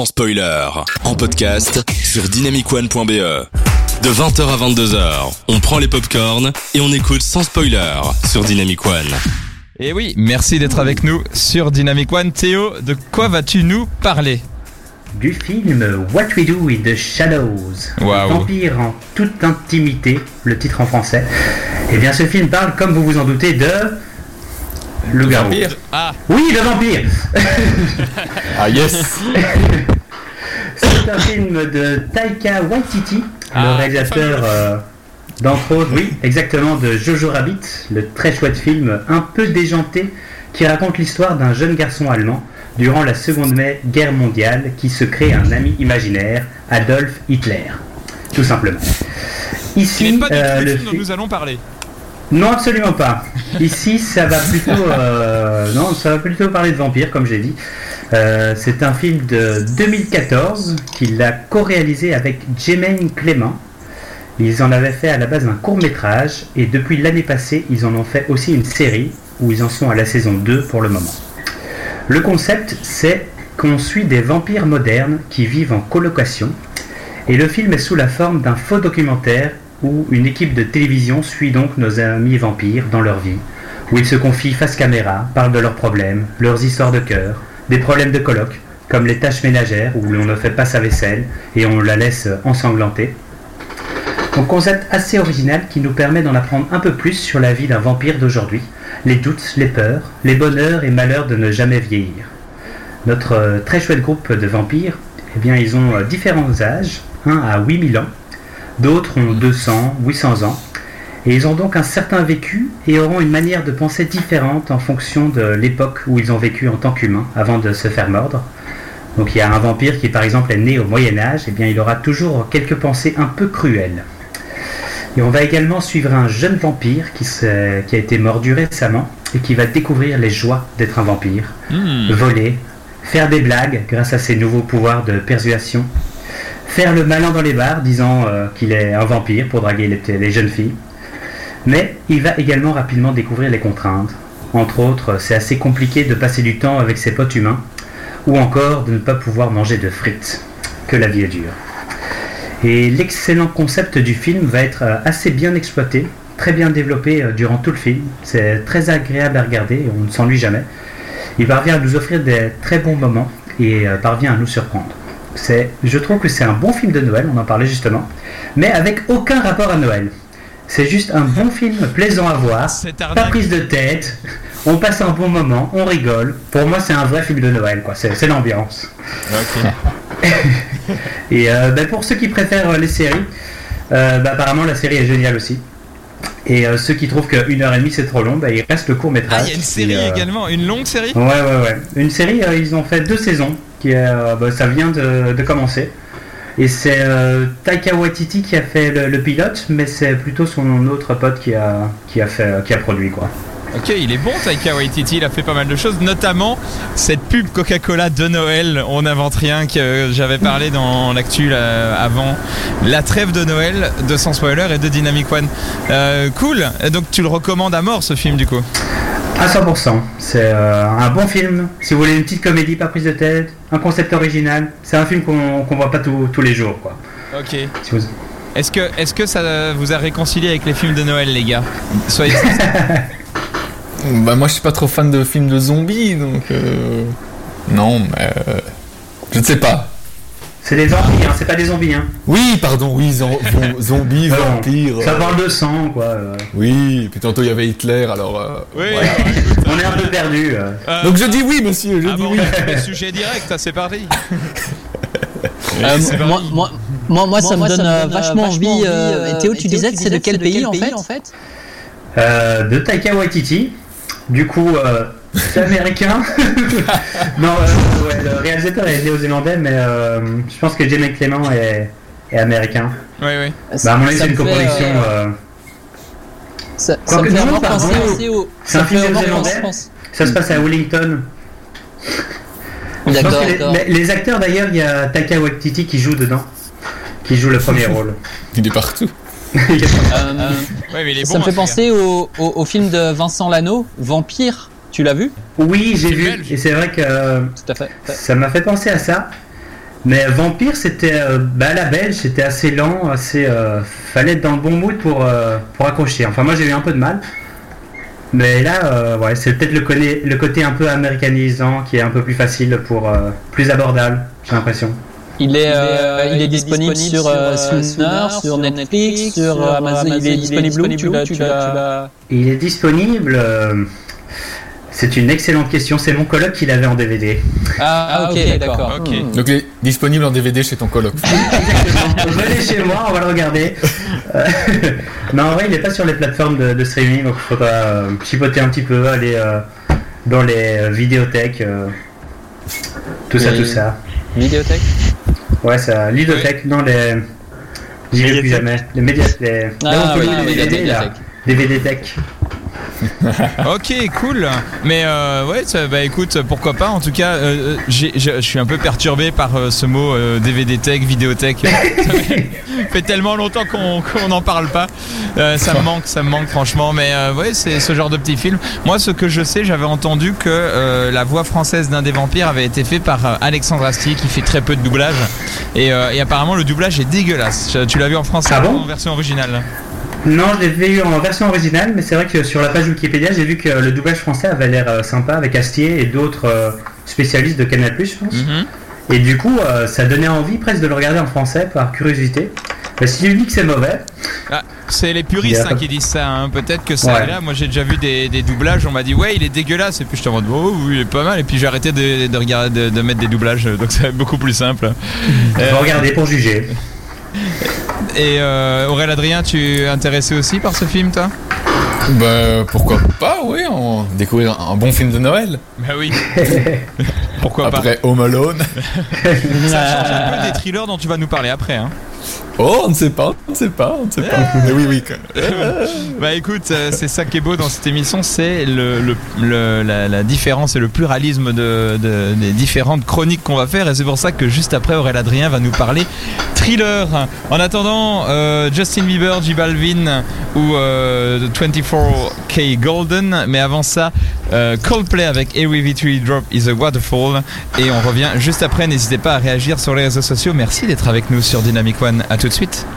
sans spoiler. En podcast sur dynamicone.be. De 20h à 22h, on prend les popcorns et on écoute sans spoiler sur Dynamic One. Et oui, merci d'être avec nous sur Dynamic One. Théo, de quoi vas-tu nous parler? Du film What We Do in the Shadows, wow. Vampire en toute intimité, le titre en français. Et eh bien ce film parle, comme vous vous en doutez, de le vampire. Ah. Oui, le vampire. Ah yes. C'est un film de Taika Waititi, le Ah, réalisateur euh, d'entre autres, oui, exactement, de Jojo Rabbit, le très chouette film un peu déjanté qui raconte l'histoire d'un jeune garçon allemand durant la Seconde Guerre mondiale qui se crée un ami imaginaire, Adolf Hitler, tout simplement. Il Ici, n'est pas du tout euh, le le film dont nous allons parler. Non, absolument pas. Ici, ça va plutôt, euh, non, ça va plutôt parler de vampires, comme j'ai dit. Euh, c'est un film de 2014 qu'il a co-réalisé avec Jemaine Clément. Ils en avaient fait à la base un court métrage et depuis l'année passée, ils en ont fait aussi une série où ils en sont à la saison 2 pour le moment. Le concept, c'est qu'on suit des vampires modernes qui vivent en colocation et le film est sous la forme d'un faux documentaire où une équipe de télévision suit donc nos amis vampires dans leur vie, où ils se confient face caméra, parlent de leurs problèmes, leurs histoires de cœur, des problèmes de coloc, comme les tâches ménagères où l'on ne fait pas sa vaisselle et on la laisse ensanglanter. Donc concept assez original qui nous permet d'en apprendre un peu plus sur la vie d'un vampire d'aujourd'hui, les doutes, les peurs, les bonheurs et malheurs de ne jamais vieillir. Notre euh, très chouette groupe de vampires, eh bien ils ont euh, différents âges, un à 8000 ans, d'autres ont 200, 800 ans, et ils ont donc un certain vécu et auront une manière de penser différente en fonction de l'époque où ils ont vécu en tant qu'humains avant de se faire mordre. Donc il y a un vampire qui par exemple est né au Moyen Âge, et bien il aura toujours quelques pensées un peu cruelles. Et on va également suivre un jeune vampire qui a été mordu récemment et qui va découvrir les joies d'être un vampire, Hmm. voler, faire des blagues grâce à ses nouveaux pouvoirs de persuasion, faire le malin dans les bars disant euh, qu'il est un vampire pour draguer les, les jeunes filles. Mais il va également rapidement découvrir les contraintes. Entre autres, c'est assez compliqué de passer du temps avec ses potes humains, ou encore de ne pas pouvoir manger de frites. Que la vie est dure. Et l'excellent concept du film va être euh, assez bien exploité, très bien développé euh, durant tout le film. C'est très agréable à regarder on ne s'ennuie jamais. Il parvient à nous offrir des très bons moments et parvient à nous surprendre. C'est, je trouve que c'est un bon film de Noël, on en parlait justement, mais avec aucun rapport à Noël. C'est juste un bon film plaisant à voir, pas prise de tête, on passe un bon moment, on rigole. Pour moi, c'est un vrai film de Noël, quoi. C'est, l'ambiance. Et euh, ben, pour ceux qui préfèrent les séries, euh, ben, apparemment la série est géniale aussi. Et euh, ceux qui trouvent que 1h30 c'est trop long, ben, il reste le court métrage. Ah, il y a une série également, une longue série? Ouais, ouais, ouais. Une série, ils ont fait deux saisons, qui est, euh, ben, ça vient de, commencer. Et c'est euh, Taika Waititi qui a fait le, pilote, mais c'est plutôt son autre pote qui a, qui a, fait, qui a produit quoi. Ok, il est bon Taika Waititi, il a fait pas mal de choses, notamment cette pub Coca-Cola de Noël, on n'invente rien, que j'avais parlé dans l'actu avant, la trêve de Noël de Sans Spoiler et de Dynamic One. Euh, cool, donc tu le recommandes à mort ce film du coup? À 100%. C'est euh, un bon film. Si vous voulez une petite comédie, pas prise de tête, un concept original, c'est un film qu'on qu'on voit pas tous- tous les jours quoi. Ok. Si vous- Est-ce que, est que ça vous a réconcilié avec les films de Noël les gars? Soyez Bah moi je suis pas trop fan de films de zombies donc euh, non mais euh, je ne sais pas. C'est des vampires, hein, c'est pas des zombies. Hein. Oui pardon oui zom- zombies vampires. Ça euh, parle de sang quoi. euh. Oui puis tantôt il y avait Hitler alors. euh, Oui, voilà. On est un peu perdu. euh. Euh, Donc je dis oui monsieur je ah dis bon, oui. le sujet direct, ah, c'est parti. Euh, C'est moi, moi, moi, moi, ça me donne vachement envie. et Théo, tu disais, c'est de quel pays en fait? Euh, de Taika Waititi. Du coup, euh, c'est américain. non, euh, ouais, le réalisateur est néo-zélandais, mais euh, je pense que Jamie Clément est, est américain. Oui, oui. Bah, à mon avis, c'est une coproduction. euh, euh, Ça, ça me fait non, vraiment pardon. penser au. C'est un film néo-zélandais Ça se passe à Wellington. Je pense D'accord, les, d'accord. les- les acteurs d'ailleurs, il y a Taika Waititi qui joue dedans, qui joue le premier rôle. Il est partout. Il est- Euh, Ouais, mais il est ça bon, me fait hein, penser au, au, au film de Vincent Lano, Vampire. Tu l'as vu oui, j'ai vu, belge. et c'est vrai que euh, Tout à fait. ça m'a fait penser à ça. Mais Vampire, c'était euh, bah, la belge, c'était assez lent, assez. euh, fallait être dans le bon mood pour, euh, pour accrocher. Enfin, moi j'ai eu un peu de mal. Mais là, euh, ouais, c'est peut-être le, côté- le côté un peu américanisant qui est un peu plus facile pour. euh, plus abordable, j'ai l'impression. Il est, euh, il est disponible sur euh, Sooner, sur Netflix, sur Amazon. Il est disponible où tu l'as- Il est disponible. euh, c'est une excellente question. C'est mon coloc qui l'avait en DVD. Ah, ok, d'accord. Ok. Hmm. Donc il est disponible en DVD chez ton coloc. Exactement. Venez chez moi, on va le regarder. Euh, non, en vrai, il n'est pas sur les plateformes de, de streaming, donc il faudra euh, chipoter un petit peu, aller euh, dans les euh, vidéothèques, euh, tout ça, tout ça. Vidéothèque? Ouais, ça, ludothèque, non, les. J'y vais plus jamais. Les médias. Les... là où Ah on peut oui, louer les les DVD, Tech. Ok, cool. Mais euh, ouais, ça- bah écoute, pourquoi pas. En tout cas, euh, j'ai- je suis un peu perturbé par euh, ce mot euh, DVD tech, vidéothèque. ça fait tellement longtemps qu'on n'en parle pas. Euh, ça me manque, ça me manque franchement. Mais euh, ouais, c'est ce genre de petit film. Moi, ce que je sais, j'avais entendu que euh, la voix française d'un des vampires avait été faite par euh, Alexandre Astier, qui fait très peu de doublage. Et, euh, et apparemment, le doublage est dégueulasse. Tu l'as vu en français Ah bon? en version originale Non, je l'ai vu en version originale, mais c'est vrai que sur la page Wikipédia, j'ai vu que le doublage français avait l'air euh, sympa avec Astier et d'autres euh, spécialistes de Canal+, je pense. Mhm. Et du coup, euh, ça donnait envie presque de le regarder en français par curiosité. Mais si dis que c'est mauvais, Ah, c'est les puristes hein, qui disent ça. hein. Peut-être que ça Ouais. là. Moi, j'ai déjà vu des, des doublages. On m'a dit ouais, il est dégueulasse. Et puis je en mode oh, oui, il est pas mal. Et puis j'ai arrêté de, de regarder, de, de mettre des doublages. Donc c'est beaucoup plus simple. Euh, regarder pour juger. Et euh, Aurélien Adrien, tu es intéressé aussi par ce film, toi? Bah pourquoi pas, oui, on découvrir un bon film de Noël. Bah oui. Pourquoi pas? Après Home Alone. Ça change un peu des thrillers dont tu vas nous parler après. Hein. Oh, on ne sait pas, on ne sait pas, on ne sait pas. Mais oui, oui. quoi. Bah écoute, euh, c'est ça qui est beau dans cette émission, c'est le, le- le- la, la différence et le pluralisme de, de- des différentes chroniques qu'on va faire. Et c'est pour ça que juste après, Aurélien Adrien va nous parler thriller. En attendant, euh, Justin Bieber, J Balvin ou euh, 24K Golden. Mais avant ça, euh, Coldplay avec Every Victory Drop is a Waterfall. Et on revient juste après. N'hésitez pas à réagir sur les réseaux sociaux. Merci d'être avec nous sur Dynamic One. À tout de suite.